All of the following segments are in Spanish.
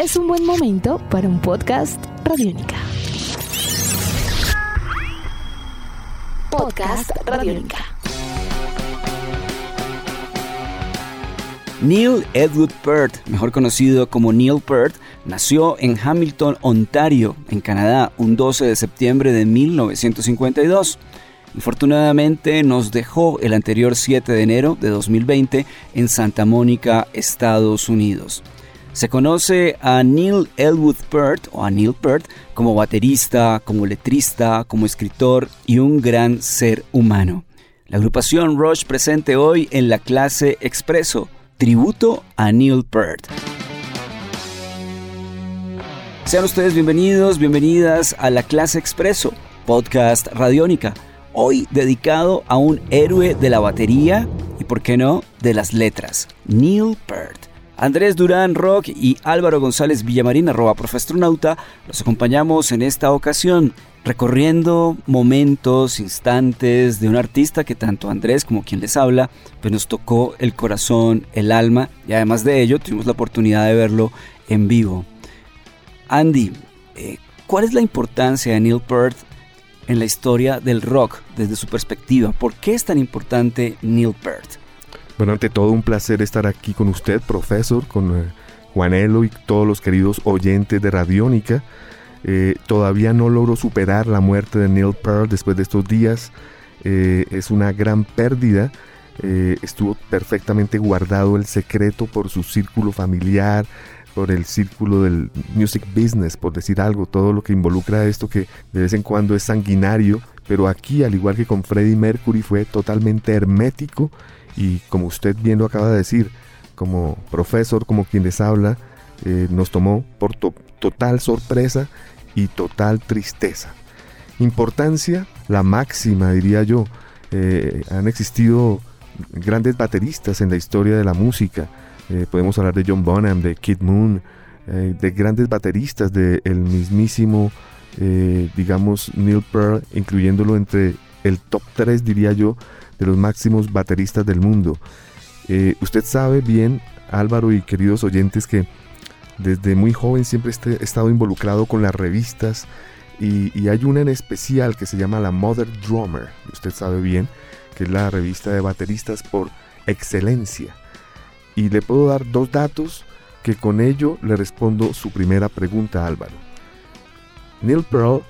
es un buen momento para un podcast Radiónica. Podcast Radiónica. Neil Edward Peart, mejor conocido como Neil Peart, nació en Hamilton, Ontario, en Canadá, un 12 de septiembre de 1952. Infortunadamente nos dejó el anterior 7 de enero de 2020 en Santa Mónica, Estados Unidos. Se conoce a Neil Elwood Peart o a Neil Peart como baterista, como letrista, como escritor y un gran ser humano. La agrupación Rush presente hoy en la clase Expreso, tributo a Neil Peart. Sean ustedes bienvenidos, bienvenidas a la clase Expreso, podcast radiónica, hoy dedicado a un héroe de la batería y, por qué no, de las letras, Neil Peart. Andrés Durán Rock y Álvaro González Villamarín, profastronauta, los acompañamos en esta ocasión recorriendo momentos, instantes de un artista que tanto Andrés como quien les habla, pues nos tocó el corazón, el alma y además de ello tuvimos la oportunidad de verlo en vivo. Andy, eh, ¿cuál es la importancia de Neil Peart en la historia del rock desde su perspectiva? ¿Por qué es tan importante Neil Peart? Bueno, ante todo un placer estar aquí con usted, profesor, con eh, Juanelo y todos los queridos oyentes de Radiónica. Eh, todavía no logro superar la muerte de Neil Peart después de estos días. Eh, es una gran pérdida. estuvo perfectamente guardado el secreto por su círculo familiar, por el círculo del music business, por decir algo, todo lo que involucra esto que de vez en cuando es sanguinario, pero aquí, al igual que con Freddie Mercury, fue totalmente hermético y como usted bien lo acaba de decir, como profesor, como quien les habla, eh, nos tomó por total sorpresa y total tristeza. Importancia, la máxima diría yo. Eh, han existido grandes bateristas en la historia de la música. Eh, podemos hablar de John Bonham, de Kid Moon, de grandes bateristas, del el mismísimo, digamos, Neil Pearl, incluyéndolo entre el top 3, diría yo, de los máximos bateristas del mundo. Eh, usted sabe bien, Álvaro y queridos oyentes, que desde muy joven siempre este, he estado involucrado con las revistas y, hay una en especial que se llama la Mother Drummer. Usted sabe bien que es la revista de bateristas por excelencia. Y le puedo dar dos datos que con ello le respondo su primera pregunta, Álvaro. Neil Pearl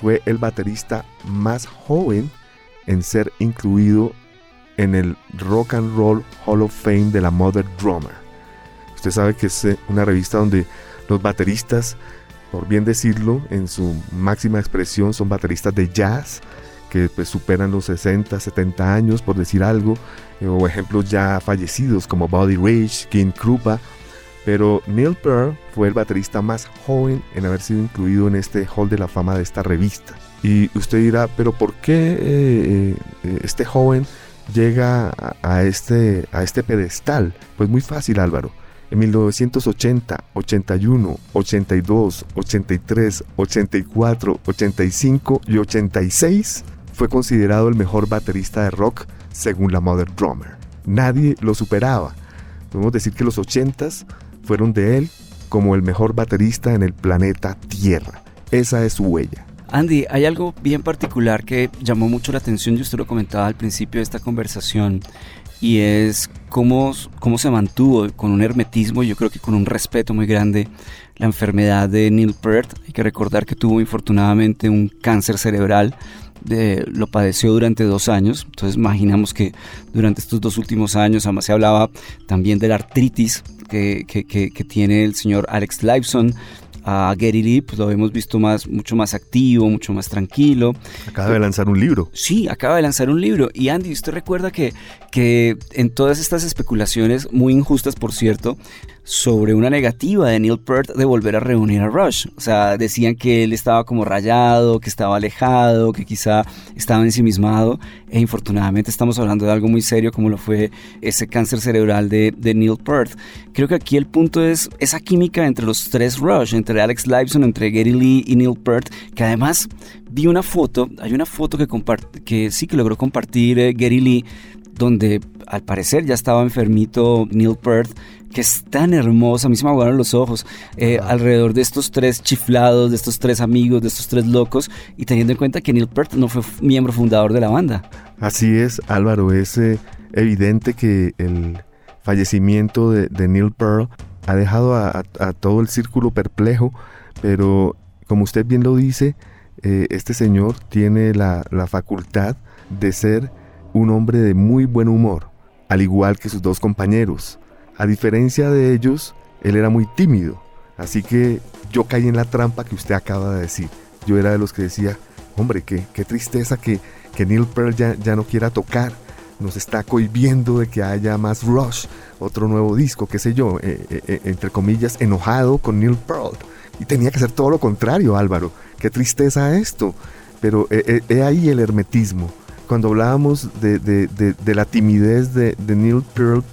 fue el baterista más joven en ser incluido en el Rock and Roll Hall of Fame de la Mother Drummer. Usted sabe que es eh, una revista donde los bateristas, por bien decirlo, en su máxima expresión son bateristas de jazz que pues, superan los 60, 70 años, por decir algo, eh, o ejemplos ya fallecidos como Buddy Rich, King Krupa, pero Neil Peart fue el baterista más joven en haber sido incluido en este Hall de la Fama de esta revista. Y usted dirá, pero ¿por qué eh, eh, este joven llega a, este, a este pedestal? Pues muy fácil Álvaro. En 1980, 81, 82, 83, 84, 85 y 86 fue considerado el mejor baterista de rock según la Mother Drummer. Nadie lo superaba. Podemos decir que los 80s fueron de él como el mejor baterista en el planeta Tierra. Esa es su huella. Andy, hay algo bien particular que llamó mucho la atención y usted lo comentaba al principio de esta conversación y es cómo, cómo se mantuvo con un hermetismo y yo creo que con un respeto muy grande la enfermedad de Neil Peart. Hay que recordar que tuvo infortunadamente un cáncer cerebral, lo padeció durante dos años, entonces imaginamos que durante estos dos últimos años, además se hablaba también de la artritis que, que, que tiene el señor Alex Lifeson, a Gary Lee, pues lo hemos visto más, mucho más activo, mucho más tranquilo. Acaba de lanzar un libro. Sí, acaba de lanzar un libro. Y Andy, ¿usted recuerda que, que en todas estas especulaciones, muy injustas por cierto, sobre una negativa de Neil Peart de volver a reunir a Rush. O sea, decían que él estaba como rayado, que estaba alejado, que quizá estaba ensimismado. E infortunadamente estamos hablando de algo muy serio como lo fue ese cáncer cerebral de, Neil Peart. Creo que aquí el punto es esa química entre los tres Rush, entre Alex Lifeson, entre Gary Lee y Neil Peart, que además vi una foto, hay una foto que, que sí que logró compartir eh, Gary Lee donde al parecer ya estaba enfermito Neil Peart, que es tan hermosa, a mí se me aguaron los ojos, eh, alrededor de estos tres chiflados, de estos tres amigos, de estos tres locos, y teniendo en cuenta que Neil Peart no fue miembro fundador de la banda. Así es, Álvaro, es eh, evidente que el fallecimiento de, Neil Peart ha dejado a, todo el círculo perplejo, pero como usted bien lo dice, eh, este señor tiene la, la facultad de ser un hombre de muy buen humor, al igual que sus dos compañeros. A diferencia de ellos, él era muy tímido, así que yo caí en la trampa que usted acaba de decir. Yo era de los que decía, hombre, qué, qué tristeza que, que Neil Pearl ya, ya no quiera tocar. Nos está cohibiendo de que haya más Rush, otro nuevo disco, qué sé yo, eh, eh, eh, entre comillas, enojado con Neil Pearl. Y tenía que ser todo lo contrario, Álvaro. Qué tristeza esto. Pero he ahí el hermetismo cuando hablábamos de, la timidez de, Neil Peart,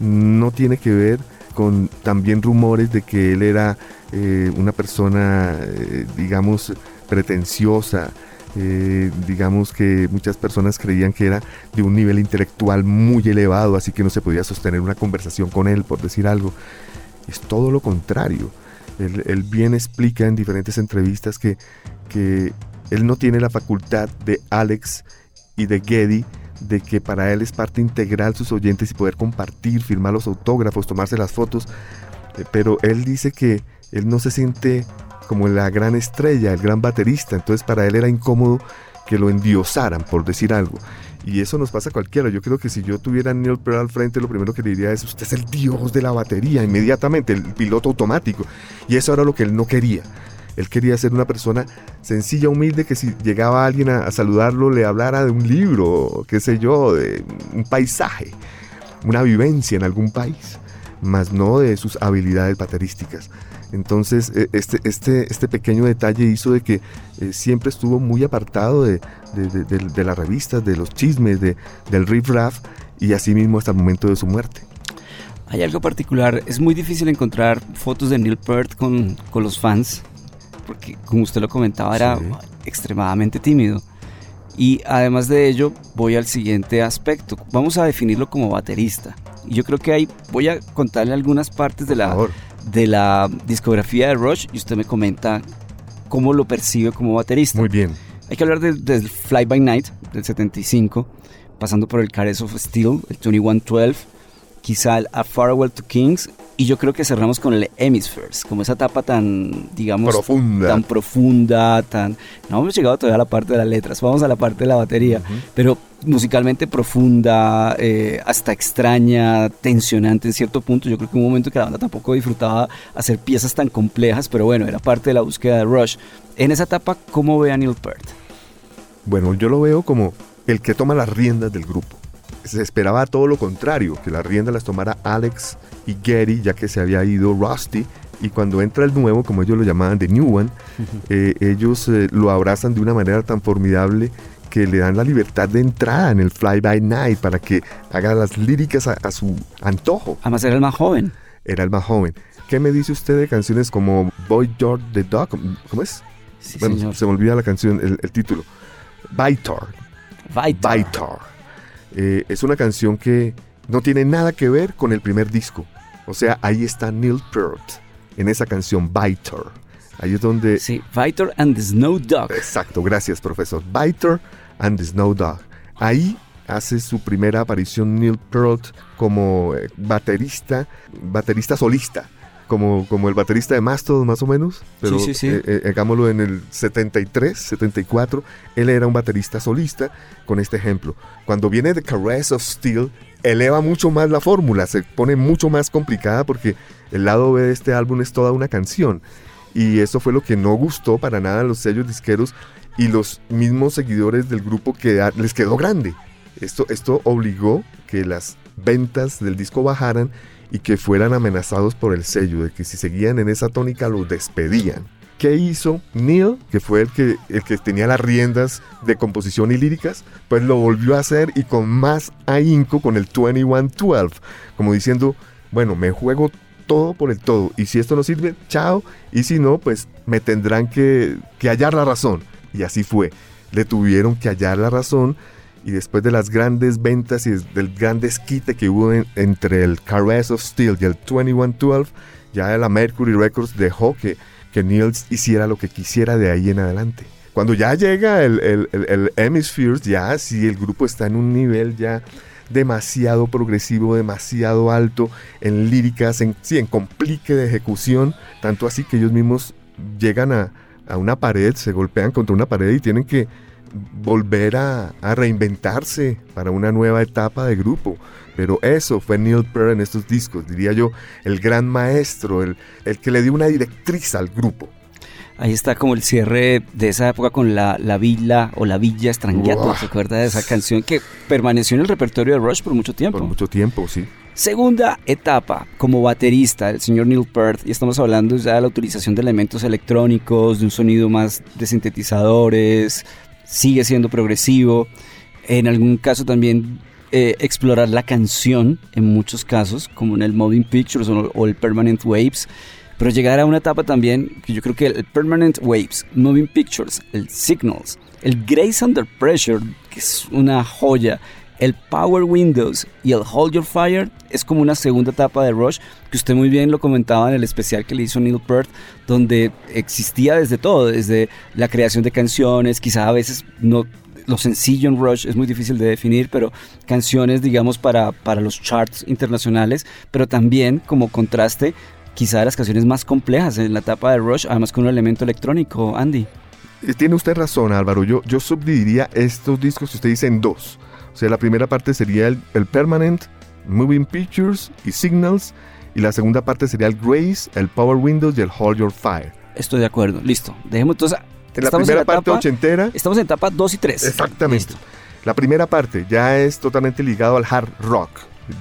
no tiene que ver con también rumores de que él era eh, una persona, eh, digamos, pretenciosa, eh, digamos que muchas personas creían que era de un nivel intelectual muy elevado, así que no se podía sostener una conversación con él, por decir algo. Es todo lo contrario. Él, bien explica en diferentes entrevistas que, que él no tiene la facultad de Alex y de Getty de que para él es parte integral sus oyentes y poder compartir, firmar los autógrafos, tomarse las fotos, eh, pero él dice que él no se siente como la gran estrella, el gran baterista, entonces para él era incómodo que lo endiosaran, por decir algo. Y eso nos pasa a cualquiera. Yo creo que si yo tuviera a Neil Peart al frente, lo primero que le diría es, usted es el dios de la batería, inmediatamente, el piloto automático. Y eso era lo que él no quería. Él quería ser una persona sencilla, humilde, que si llegaba alguien a, saludarlo, le hablara de un libro, qué sé yo, de un paisaje, una vivencia en algún país, más no de sus habilidades baterísticas. Entonces, e, este, este, este pequeño detalle hizo de que eh, siempre estuvo muy apartado de, de, las revistas, de los chismes, del riff raff y así mismo hasta el momento de su muerte. Hay algo particular, es muy difícil encontrar fotos de Neil Peart con, con los fans porque como usted lo comentaba era extremadamente tímido. Y además de ello, voy al siguiente aspecto. Vamos a definirlo como baterista. Y yo creo que ahí voy a contarle algunas partes de la, de la discografía de Rush y usted me comenta cómo lo percibe como baterista. Muy bien. Hay que hablar del Fly By Night del 75, pasando por el Caress of Steel, el 2112, quizá A Farewell to Kings y yo creo que cerramos con el Hemispheres, como esa etapa tan, digamos, profunda. tan profunda, tan... No hemos llegado todavía a la parte de las letras, vamos a la parte de la batería, pero musicalmente profunda, eh, hasta extraña, tensionante en cierto punto. Yo creo que un momento que la banda tampoco disfrutaba hacer piezas tan complejas, pero bueno, era parte de la búsqueda de Rush. En esa etapa, ¿cómo ve a Neil Peart? Bueno, yo lo veo como el que toma las riendas del grupo. Se esperaba todo lo contrario, que las riendas las tomara Alex y Gary, ya que se había ido Rusty. Y cuando entra el nuevo, como ellos lo llamaban, The New One, eh, ellos eh, lo abrazan de una manera tan formidable que le dan la libertad de entrada en el Fly By Night para que haga las líricas a, su antojo. Además era el más joven. Era el más joven. ¿Qué me dice usted de canciones como Boy George the Dog? ¿Cómo es? bueno, se me olvida la canción, el, título. Vitor. Vitor. Eh, es una canción que no tiene nada que ver con el primer disco. O sea, ahí está Neil Peart en esa canción Biter. Ahí es donde... Sí, Biter and the Snow Dog. Exacto, gracias profesor. Biter and the Snow Dog. Ahí hace su primera aparición Neil Peart como eh, baterista, baterista solista como, como el baterista de Mastodon más o menos, pero sí, sí, sí. Eh, eh, hagámoslo en el 73, 74, él era un baterista solista con este ejemplo. Cuando viene The Caress of Steel, eleva mucho más la fórmula, se pone mucho más complicada porque el lado B de este álbum es toda una canción. Y eso fue lo que no gustó para nada a los sellos disqueros y los mismos seguidores del grupo que les quedó grande. Esto, esto obligó que las ventas del disco bajaran y que fueran amenazados por el sello, de que si seguían en esa tónica los despedían. ¿Qué hizo Neil, que fue el que, el que tenía las riendas de composición y líricas? Pues lo volvió a hacer y con más ahínco con el 2112, como diciendo, bueno, me juego todo por el todo, y si esto no sirve, chao, y si no, pues me tendrán que, que hallar la razón. Y así fue, le tuvieron que hallar la razón y después de las grandes ventas y del gran desquite que hubo entre el Caress of Steel y el 2112, ya la Mercury Records dejó que, que Neil hiciera lo que quisiera de ahí en adelante. Cuando ya llega el, el, el, Hemispheres, ya si el grupo está en un nivel ya demasiado progresivo, demasiado alto en líricas, en, sí, en complique de ejecución, tanto así que ellos mismos llegan a, a una pared, se golpean contra una pared y tienen que volver a, reinventarse para una nueva etapa de grupo. Pero eso fue Neil Peart en estos discos, diría yo, el gran maestro, el, el que le dio una directriz al grupo. Ahí está como el cierre de esa época con la, la villa o la villa Strangiato, ¿se acuerda de esa canción que permaneció en el repertorio de Rush por mucho tiempo? Por mucho tiempo, sí. Segunda etapa, como baterista, el señor Neil Peart, y estamos hablando ya de la utilización de elementos electrónicos, de un sonido más de sintetizadores, sigue siendo progresivo. En algún caso también eh, explorar la canción, en muchos casos, como en el Moving Pictures o, el Permanent Waves. Pero llegar a una etapa también que yo creo que el Permanent Waves, Moving Pictures, el Signals, el Grace Under Pressure, que es una joya, el Power Windows y el Hold Your Fire es como una segunda etapa de Rush, que usted muy bien lo comentaba en el especial que le hizo Neil Peart, donde existía desde todo, desde la creación de canciones, quizá a veces no lo sencillo en Rush es muy difícil de definir, pero canciones, digamos, para, para los charts internacionales, pero también como contraste, quizá las canciones más complejas en la etapa de Rush, además con un elemento electrónico, Andy. Eh, tiene usted razón, Álvaro. Yo, yo subdividiría estos discos que usted dice en dos. O sea, la primera parte sería el, Permanent, Moving Pictures y Signals. Y la segunda parte sería el Grace, el Power Windows y el Hold Your Fire. Estoy de acuerdo. Listo. Dejemos entonces. En la primera parte ochentera. Estamos en etapa 2 y 3. Exactamente. La primera parte ya es totalmente ligado al hard rock.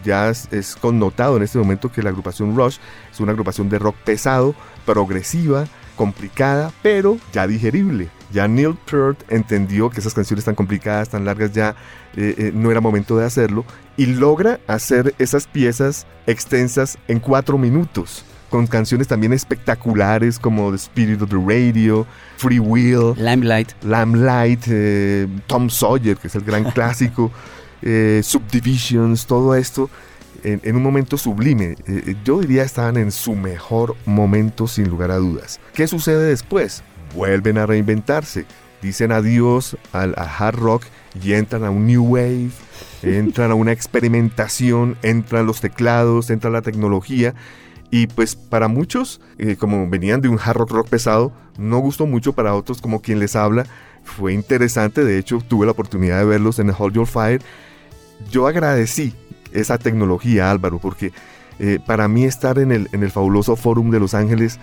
Ya es, es, connotado en este momento que la agrupación Rush es una agrupación de rock pesado, progresiva, complicada, pero ya digerible. Ya Neil Peart entendió que esas canciones tan complicadas, tan largas, ya eh, eh, no era momento de hacerlo y logra hacer esas piezas extensas en cuatro minutos con canciones también espectaculares como The Spirit of the Radio, Free Will, Limelight, Limelight eh, Tom Sawyer, que es el gran clásico, Subdivisions, todo esto en, un momento sublime. yo diría estaban en su mejor momento sin lugar a dudas. ¿Qué sucede después? Vuelven a reinventarse. Dicen adiós al hard rock y entran a un new wave, entran a una experimentación, entran los teclados, entra la tecnología. Y pues para muchos, eh, como venían de un hard rock rock pesado, no gustó mucho para otros como quien les habla. Fue interesante, de hecho tuve la oportunidad de verlos en Hold Your Fire. Yo agradecí esa tecnología, Álvaro, porque eh, para mí estar en el, en el fabuloso Forum de Los Ángeles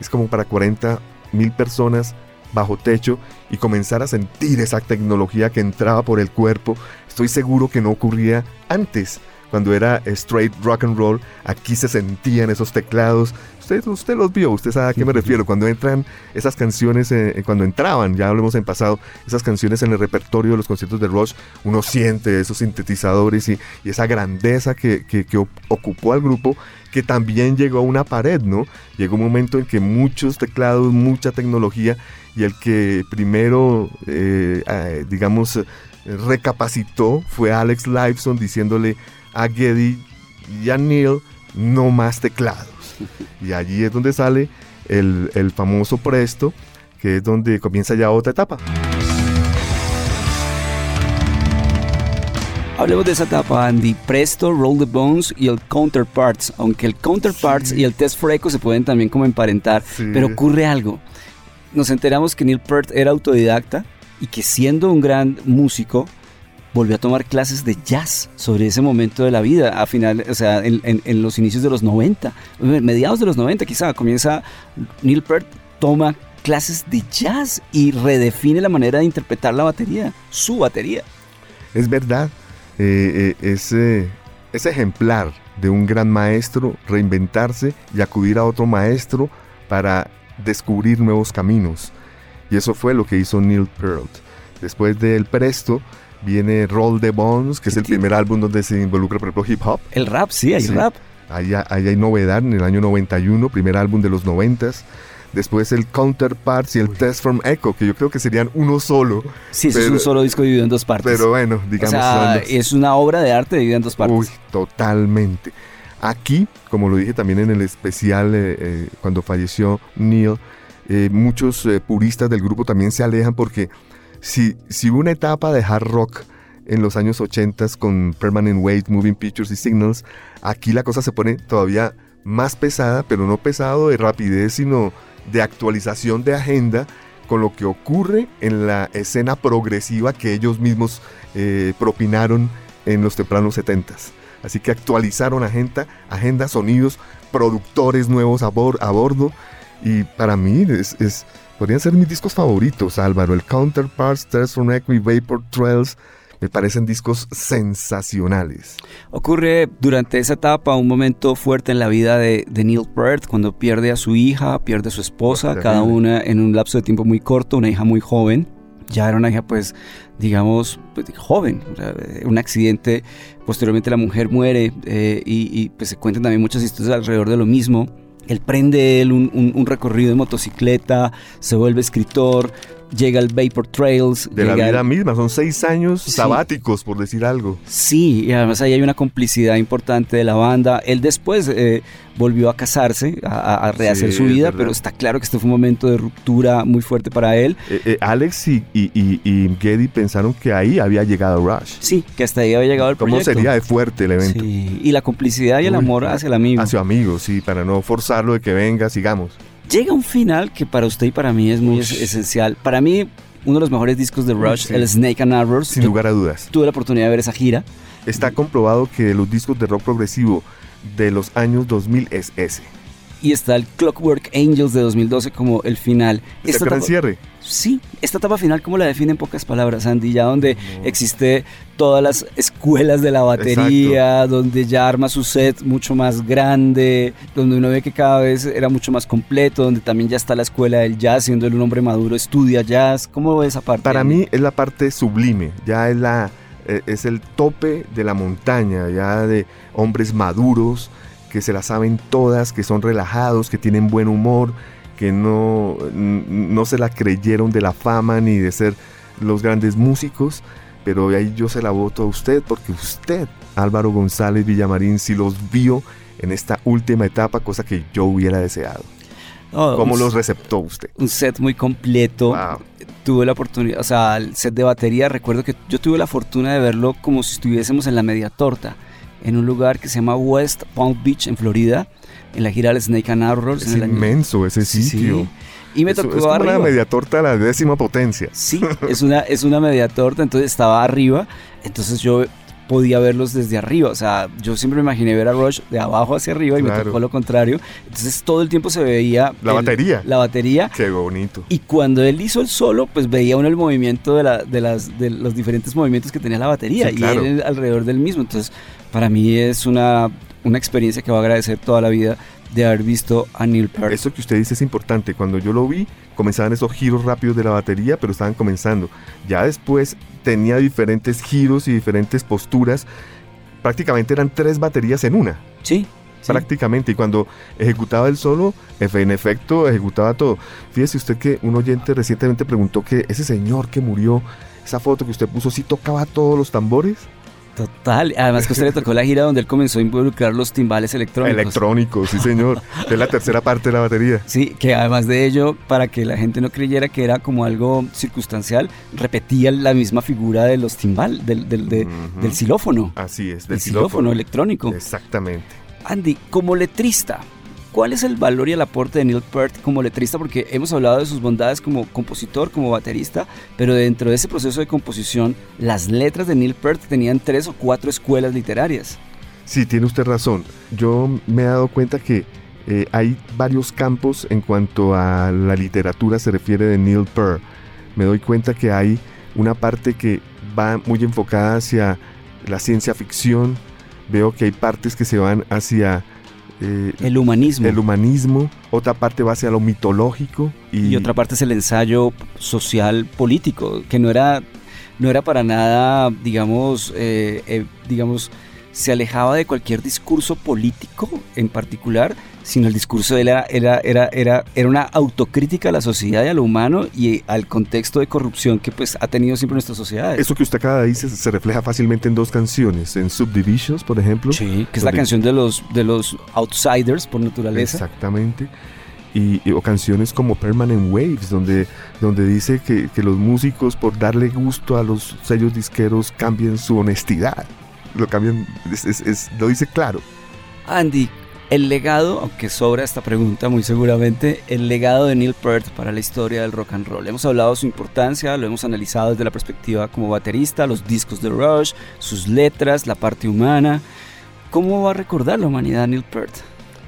es como para 40 mil personas bajo techo y comenzar a sentir esa tecnología que entraba por el cuerpo, estoy seguro que no ocurría antes. Cuando era straight rock and roll, aquí se sentían esos teclados. Usted, usted los vio, usted sabe a qué me refiero. Cuando entran esas canciones, eh, cuando entraban, ya hablemos en pasado, esas canciones en el repertorio de los conciertos de Rush, uno siente esos sintetizadores y, esa grandeza que, que, que ocupó al grupo que también llegó a una pared, ¿no? Llegó un momento en que muchos teclados, mucha tecnología, y el que primero, eh, eh, digamos, recapacitó fue Alex Lifeson diciéndole a Geddy y a Neil, no más teclados. Y allí es donde sale el, el famoso Presto, que es donde comienza ya otra etapa. Hablemos de esa etapa, Andy. Presto, Roll the Bones y el Counterparts. Aunque el Counterparts y el Test for Echo se pueden también como emparentar. Pero ocurre algo. Nos enteramos que Neil Peart era autodidacta y que siendo un gran músico volvió a tomar clases de jazz sobre ese momento de la vida, a final, o sea, en, los inicios de los 90, mediados de los 90 quizá, comienza Neil Peart toma clases de jazz y redefine la manera de interpretar la batería, su batería. Es verdad, eh, eh, ese, ese ejemplar de un gran maestro reinventarse y acudir a otro maestro para descubrir nuevos caminos. Y eso fue lo que hizo Neil Peart. Después del Presto viene Roll the Bones, que es el primer álbum donde se involucra, por ejemplo, hip hop. El rap, sí, hay rap. Ahí, hay novedad en el año 91, primer álbum de los 90. después el Counterparts y el Test from Echo, que yo creo que serían uno solo. Sí, eso es un solo disco dividido en dos partes. Pero bueno, digamos... O sea, es una obra de arte dividida en dos partes. Uy, totalmente. Aquí, como lo dije también en el especial eh, eh, cuando falleció Neil, eh, muchos puristas del grupo también se alejan porque si, si una etapa de hard rock en los años 80 con Permanent Weight, Moving Pictures y Signals, aquí la cosa se pone todavía más pesada, pero no pesado de rapidez, sino de actualización de agenda con lo que ocurre en la escena progresiva que ellos mismos eh, propinaron en los tempranos 70 Así que actualizaron agenda, agenda, sonidos, productores nuevos a bordo. Y para mí es, podrían ser mis discos favoritos, Álvaro. El Counterparts, Thirst from Equi, Vapor Trails, me parecen discos sensacionales. Ocurre durante esa etapa un momento fuerte en la vida de, Neil Peart, cuando pierde a su hija, pierde a su esposa, cada una en un lapso de tiempo muy corto, una hija muy joven. Ya era una hija, pues, digamos, pues, joven. un accidente, posteriormente la mujer muere eh, y, pues se cuentan también muchas historias alrededor de lo mismo. Él prende él un, recorrido de motocicleta, se vuelve escritor, llega el Vapor Trails. De la vida misma, son seis años sabáticos, por decir algo. Sí, y además ahí hay una complicidad importante de la banda. Él después eh, volvió a casarse, a, rehacer su vida, pero está claro que este fue un momento de ruptura muy fuerte para él. Eh, eh, Alex y, y, Geddy pensaron que ahí había llegado Rush. Sí, que hasta ahí había llegado el proyecto. ¿Cómo sería de fuerte el evento? Sí, y la complicidad y el amor hacia el amigo. Hacia amigo, sí, para no forzarlo de que venga, sigamos llega un final que para usted y para mí es muy esencial. Para mí, uno de los mejores discos de Rush, el Snake and Arrows. Sin lugar a dudas. Tuve la oportunidad de ver esa gira. Está comprobado que los discos de rock progresivo de los años 2000 es ese y está el Clockwork Angels de 2012 como el final. Esta gran cierre. Sí, esta etapa final, ¿cómo la define en pocas palabras, Andy? Ya donde existe todas las escuelas de la batería, donde ya arma su set mucho más grande, donde uno ve que cada vez era mucho más completo, donde también ya está la escuela del jazz, siendo él un hombre maduro, estudia jazz. ¿Cómo ve esa parte? Para mí es la parte sublime, ya es la e, es el tope de la montaña, ya de hombres maduros, que se la saben todas, que son relajados, que tienen buen humor, que no, no se la creyeron de la fama ni de ser los grandes músicos, pero ahí yo se la voto a usted porque usted, Álvaro González Villamarín, sí los vio en esta última etapa, cosa que yo hubiera deseado. ¿Cómo los receptó usted? Un set muy completo. Tuve la oportunidad, o sea, el set de batería, recuerdo que yo tuve la fortuna de verlo como si estuviésemos en la media torta en un lugar que se llama West Palm Beach en Florida, en la gira del Snake and Arrows. Es inmenso ese sitio. Y me tocó es como una media torta a la décima potencia. Sí, es una, es una media torta, entonces estaba arriba, entonces yo podía verlos desde arriba. O sea, yo siempre me imaginé ver a Rush de abajo hacia arriba y me tocó lo contrario. Entonces todo el tiempo se veía... La batería. La batería. Qué bonito. Y cuando él hizo el solo, pues veía uno el movimiento de, la, de, las, de los diferentes movimientos que tenía la batería y él alrededor del mismo. Entonces, para mí es una, una experiencia que voy a agradecer toda la vida de haber visto a Neil Peart. Eso que usted dice es importante. Cuando yo lo vi, comenzaban esos giros rápidos de la batería, pero estaban comenzando. Ya después tenía diferentes giros y diferentes posturas. Prácticamente eran tres baterías en una. Sí. Prácticamente. Y cuando ejecutaba el solo, en efecto, ejecutaba todo. Fíjese usted que un oyente recientemente preguntó que ese señor que murió, esa foto que usted puso, ¿sí tocaba todos los tambores? Total, además que usted le tocó la gira donde él comenzó a involucrar los timbales electrónicos. Electrónicos, sí señor. es la tercera parte de la batería. Sí, que además de ello, para que la gente no creyera que era como algo circunstancial, repetía la misma figura de los timbales, del, del, del xilófono. Así es, del xilófono electrónico. Exactamente. Andy, como letrista, ¿Cuál es el valor y el aporte de Neil Peart como letrista? Porque hemos hablado de sus bondades como compositor, como baterista, pero dentro de ese proceso de composición, las letras de Neil Peart tenían tres o cuatro escuelas literarias. Sí, tiene usted razón. Yo me he dado cuenta que eh, hay varios campos en cuanto a la literatura se refiere de Neil Peart. Me doy cuenta que hay una parte que va muy enfocada hacia la ciencia ficción. Veo que hay partes que se van hacia eh, el humanismo. El humanismo, otra parte va hacia lo mitológico. Y, otra parte es el ensayo social político, que no era, no era para nada, digamos, eh, eh, digamos, se alejaba de cualquier discurso político en particular, sino el discurso de él era, era, era, era, era una autocrítica a la sociedad y a lo humano y al contexto de corrupción que pues ha tenido siempre nuestra sociedad. Eso que usted acaba de decir se refleja fácilmente en dos canciones, en Subdivisions, por ejemplo. Sí, que es la canción de los, de los outsiders por naturaleza. Exactamente. Y, o canciones como Permanent Waves, donde, donde dice que, que, los músicos por darle gusto a los sellos disqueros cambien su honestidad. Lo cambian, es, lo dice claro. Andy, el legado, aunque sobra esta pregunta muy seguramente, el legado de Neil Peart para la historia del rock and roll. Hemos hablado de su importancia, lo hemos analizado desde la perspectiva como baterista, los discos de Rush, sus letras, la parte humana. ¿Cómo va a recordar la humanidad Neil Peart?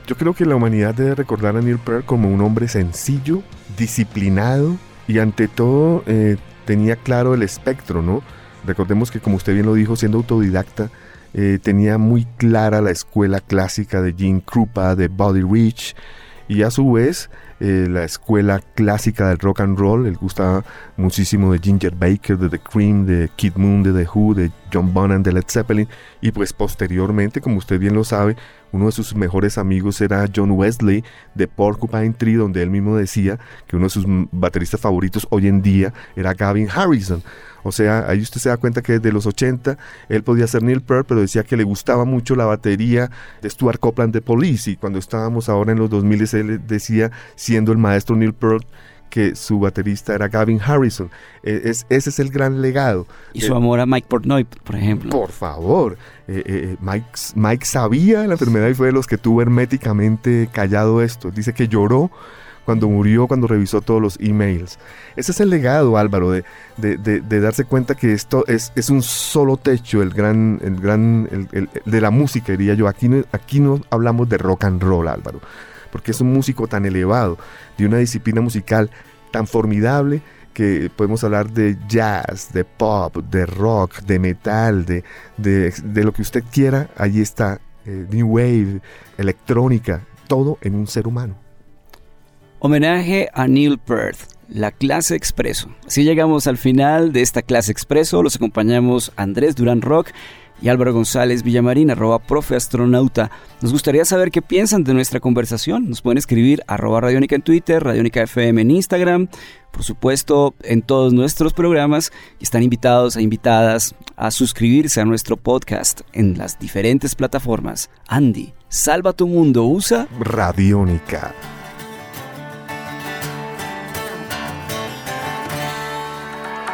Yo creo que la humanidad debe recordar a Neil Peart como un hombre sencillo, disciplinado y ante todo eh, tenía claro el espectro, ¿no? Recordemos que como usted bien lo dijo, siendo autodidacta, eh, tenía muy clara la escuela clásica de Gene Krupa, de Buddy Rich, y a su vez eh, la escuela clásica del rock and roll. Él gustaba muchísimo de Ginger Baker, de The Cream, de Kid Moon, de The Who, de John Bonham, de Led Zeppelin. Y pues posteriormente, como usted bien lo sabe, uno de sus mejores amigos era John Wesley de Porcupine Tree, donde él mismo decía que uno de sus bateristas favoritos hoy en día era Gavin Harrison. O sea, ahí usted se da cuenta que desde los 80 él podía ser Neil Peart, pero decía que le gustaba mucho la batería de Stuart Copeland de Police. Y cuando estábamos ahora en los 2000 él decía, siendo el maestro Neil Peart, que su baterista era Gavin Harrison. E, es, ese es el gran legado. Y su amor a Mike Portnoy, por ejemplo. Por favor. Eh, eh, Mike, Mike sabía la enfermedad y fue de los que tuvo herméticamente callado esto. Dice que lloró cuando murió, cuando revisó todos los emails. Ese es el legado, Álvaro, de, de, darse cuenta que esto es, es, un solo techo, el gran, el gran, el, de la música, diría yo. Aquí no, aquí no hablamos de rock and roll, Álvaro, porque es un músico tan elevado, de una disciplina musical tan formidable que podemos hablar de jazz, de pop, de rock, de metal, de, de, lo que usted quiera. Allí está eh, New Wave, electrónica, todo en un ser humano. Homenaje a Neil Peart, la clase expreso. Así llegamos al final de esta clase expreso. Los acompañamos Andrés Durán Rock y Álvaro González Villamarín, arroba profe astronauta. Nos gustaría saber qué piensan de nuestra conversación. Nos pueden escribir arroba Radiónica en Twitter, Radiónica FM en Instagram, por supuesto en todos nuestros programas. Están invitados e invitadas a suscribirse a nuestro podcast en las diferentes plataformas. Andy, Salva tu Mundo usa Radiónica.